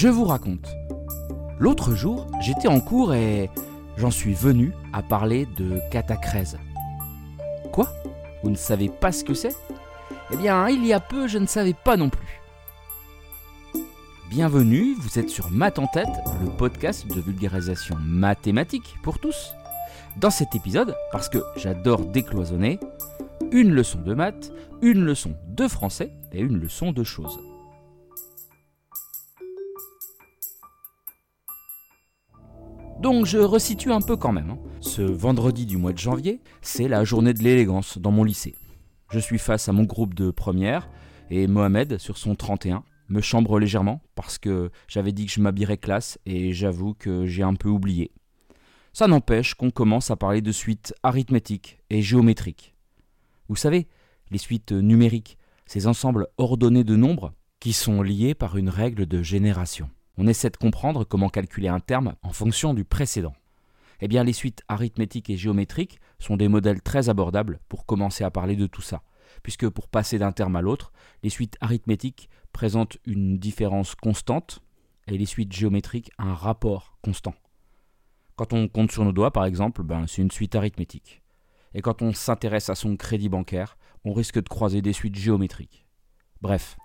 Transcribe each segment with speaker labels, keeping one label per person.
Speaker 1: Je vous raconte. L'autre jour, j'étais en cours et j'en suis venu à parler de catacrèse. Quoi? Vous ne savez pas ce que c'est? Eh bien, il y a peu, je ne savais pas non plus. Bienvenue, vous êtes sur Math en tête, le podcast de vulgarisation mathématique pour tous. Dans cet épisode, parce que j'adore décloisonner, une leçon de maths, une leçon de français et une leçon de choses. Donc je resitue un peu quand même. hein. Ce vendredi du mois de janvier, c'est la journée de l'élégance dans mon lycée. Je suis face à mon groupe de première et Mohamed, sur son 31, me chambre légèrement parce que j'avais dit que je m'habillerais classe et j'avoue que j'ai un peu oublié. Ça n'empêche qu'on commence à parler de suites arithmétiques et géométriques. Vous savez, les suites numériques, ces ensembles ordonnés de nombres qui sont liés par une règle de génération. On essaie de comprendre comment calculer un terme en fonction du précédent. Eh bien, les suites arithmétiques et géométriques sont des modèles très abordables pour commencer à parler de tout ça, puisque pour passer d'un terme à l'autre, les suites arithmétiques présentent une différence constante et les suites géométriques un rapport constant. Quand on compte sur nos doigts, par exemple, ben, c'est une suite arithmétique. Et quand on s'intéresse à son crédit bancaire, on risque de croiser des suites géométriques. Bref,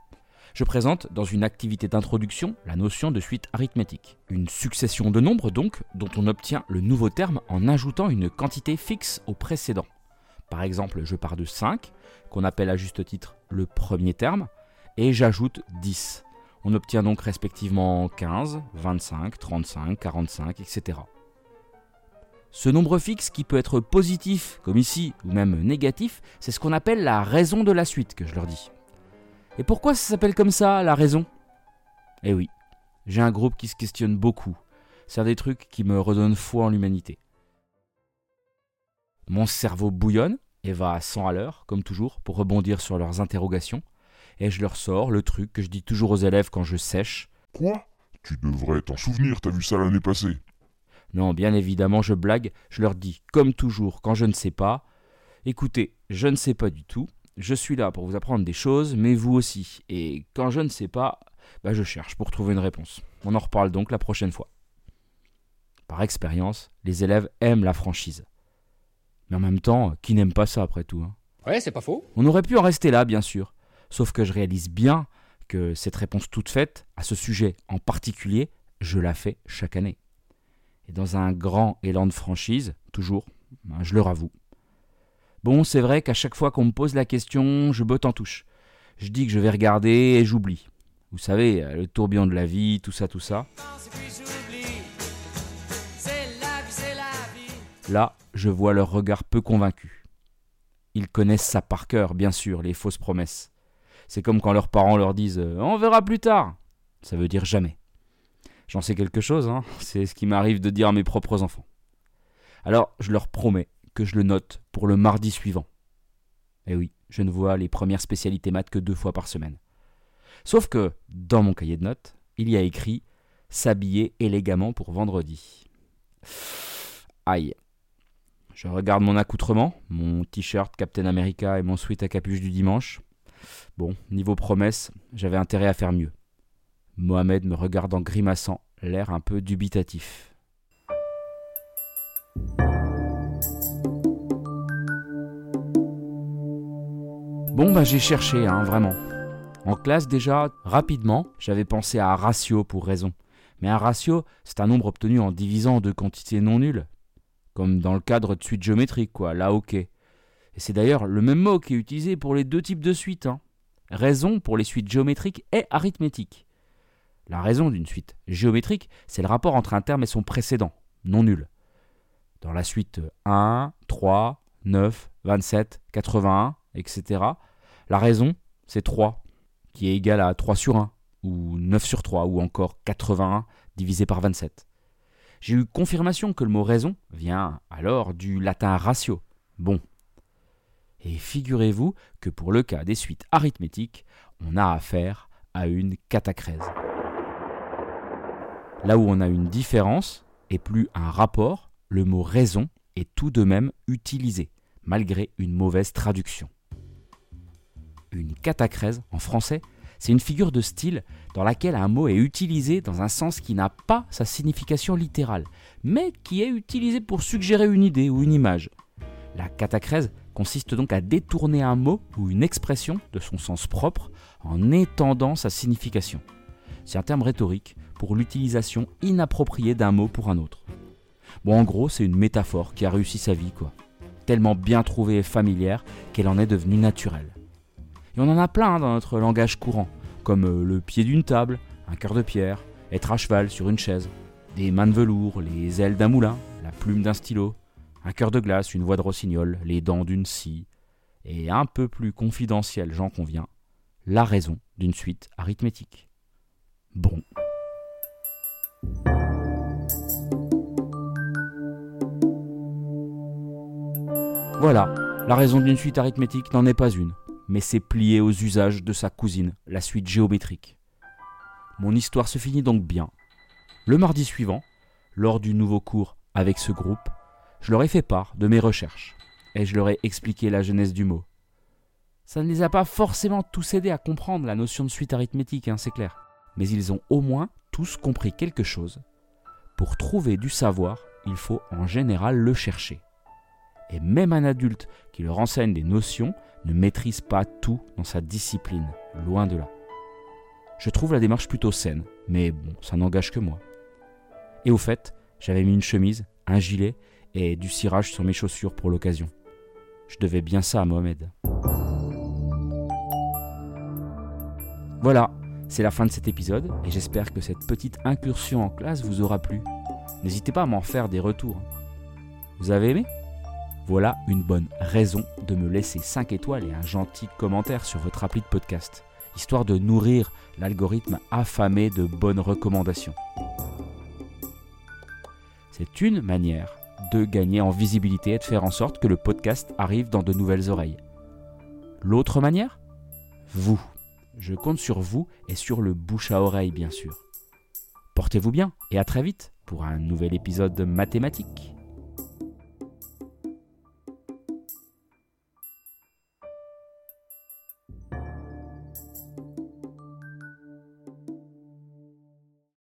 Speaker 1: je présente dans une activité d'introduction la notion de suite arithmétique. Une succession de nombres donc dont on obtient le nouveau terme en ajoutant une quantité fixe au précédent. Par exemple, je pars de 5, qu'on appelle à juste titre le premier terme, et j'ajoute 10. On obtient donc respectivement 15, 25, 35, 45, etc. Ce nombre fixe qui peut être positif, comme ici, ou même négatif, c'est ce qu'on appelle la raison de la suite que je leur dis. Et pourquoi ça s'appelle comme ça, la raison? Eh oui, j'ai un groupe qui se questionne beaucoup. C'est des trucs qui me redonnent foi en l'humanité. Mon cerveau bouillonne et va à 100 à l'heure, comme toujours, pour rebondir sur leurs interrogations. Et je leur sors le truc que je dis toujours aux élèves quand je sèche.
Speaker 2: Quoi? Tu devrais t'en souvenir, t'as vu ça l'année passée?
Speaker 1: Non, bien évidemment, je blague, je leur dis, comme toujours, quand je ne sais pas, écoutez, je ne sais pas du tout, je suis là pour vous apprendre des choses, mais vous aussi. Et quand je ne sais pas, bah je cherche pour trouver une réponse. On en reparle donc la prochaine fois. Par expérience, les élèves aiment la franchise. Mais en même temps, qui n'aime pas ça après tout hein?
Speaker 3: Ouais, c'est pas faux.
Speaker 1: On aurait pu en rester là, bien sûr. Sauf que je réalise bien que cette réponse toute faite, à ce sujet en particulier, je la fais chaque année. Et dans un grand élan de franchise, toujours, ben, je le avoue. Bon, c'est vrai qu'à chaque fois qu'on me pose la question, je botte en touche. Je dis que je vais regarder et j'oublie. Vous savez, le tourbillon de la vie, tout ça, tout ça. Là, je vois leur regard peu convaincu. Ils connaissent ça par cœur, bien sûr, les fausses promesses. C'est comme quand leurs parents leur disent euh, On verra plus tard. Ça veut dire jamais. J'en sais quelque chose, hein. c'est ce qui m'arrive de dire à mes propres enfants. Alors, je leur promets que je le note pour le mardi suivant. Eh oui, je ne vois les premières spécialités maths que deux fois par semaine. Sauf que, dans mon cahier de notes, il y a écrit S'habiller élégamment pour vendredi. Aïe. Je regarde mon accoutrement, mon t-shirt Captain America et mon sweat à capuche du dimanche. Bon, niveau promesse, j'avais intérêt à faire mieux. Mohamed me regarde en grimaçant, l'air un peu dubitatif. Bon, bah j'ai cherché, hein, vraiment. En classe déjà, rapidement, j'avais pensé à un ratio pour raison. Mais un ratio, c'est un nombre obtenu en divisant deux quantités non nulles. Comme dans le cadre de suite géométrique, quoi, là ok. Et c'est d'ailleurs le même mot qui est utilisé pour les deux types de suites. Hein. Raison pour les suites géométriques et arithmétiques. La raison d'une suite géométrique, c'est le rapport entre un terme et son précédent, non nul. Dans la suite 1, 3, 9, 27, 81, etc., la raison, c'est 3, qui est égal à 3 sur 1, ou 9 sur 3, ou encore 81 divisé par 27. J'ai eu confirmation que le mot raison vient alors du latin ratio. Bon. Et figurez-vous que pour le cas des suites arithmétiques, on a affaire à une catacrèse. Là où on a une différence et plus un rapport, le mot raison est tout de même utilisé, malgré une mauvaise traduction. Catacrèse, en français, C'est une figure de style dans laquelle un mot est utilisé dans un sens qui n'a pas sa signification littérale, mais qui est utilisé pour suggérer une idée ou une image. La catacrèse consiste donc à détourner un mot ou une expression de son sens propre en étendant sa signification. C'est un terme rhétorique pour l'utilisation inappropriée d'un mot pour un autre. Bon, en gros, c'est une métaphore qui a réussi sa vie, quoi. Tellement bien trouvée et familière qu'elle en est devenue naturelle. Et on en a plein hein, dans notre langage courant, comme euh, le pied d'une table, un cœur de pierre, être à cheval sur une chaise, des mains de velours, les ailes d'un moulin, la plume d'un stylo, un cœur de glace, une voix de rossignol, les dents d'une scie, et un peu plus confidentiel, j'en conviens, la raison d'une suite arithmétique. Bon. Voilà, la raison d'une suite arithmétique n'en est pas une, mais c'est plié aux usages de sa cousine, la suite géométrique. Mon histoire se finit donc bien. Le mardi suivant, lors du nouveau cours avec ce groupe, je leur ai fait part de mes recherches, et je leur ai expliqué la genèse du mot. Ça ne les a pas forcément tous aidés à comprendre la notion de suite arithmétique, hein, c'est clair, mais ils ont au moins tous compris quelque chose. Pour trouver du savoir, il faut en général le chercher. Et même un adulte qui leur enseigne des notions ne maîtrise pas tout dans sa discipline, loin de là. Je trouve la démarche plutôt saine, mais bon, ça n'engage que moi. Et au fait, j'avais mis une chemise, un gilet et du cirage sur mes chaussures pour l'occasion. Je devais bien ça à Mohamed. Voilà, c'est la fin de cet épisode et j'espère que cette petite incursion en classe vous aura plu. N'hésitez pas à m'en faire des retours. Vous avez aimé? Voilà une bonne raison de me laisser 5 étoiles et un gentil commentaire sur votre appli de podcast, histoire de nourrir l'algorithme affamé de bonnes recommandations. C'est une manière de gagner en visibilité et de faire en sorte que le podcast arrive dans de nouvelles oreilles. L'autre manière? Vous. Je compte sur vous et sur le bouche à oreille, bien sûr. Portez-vous bien et à très vite pour un nouvel épisode de mathématiques.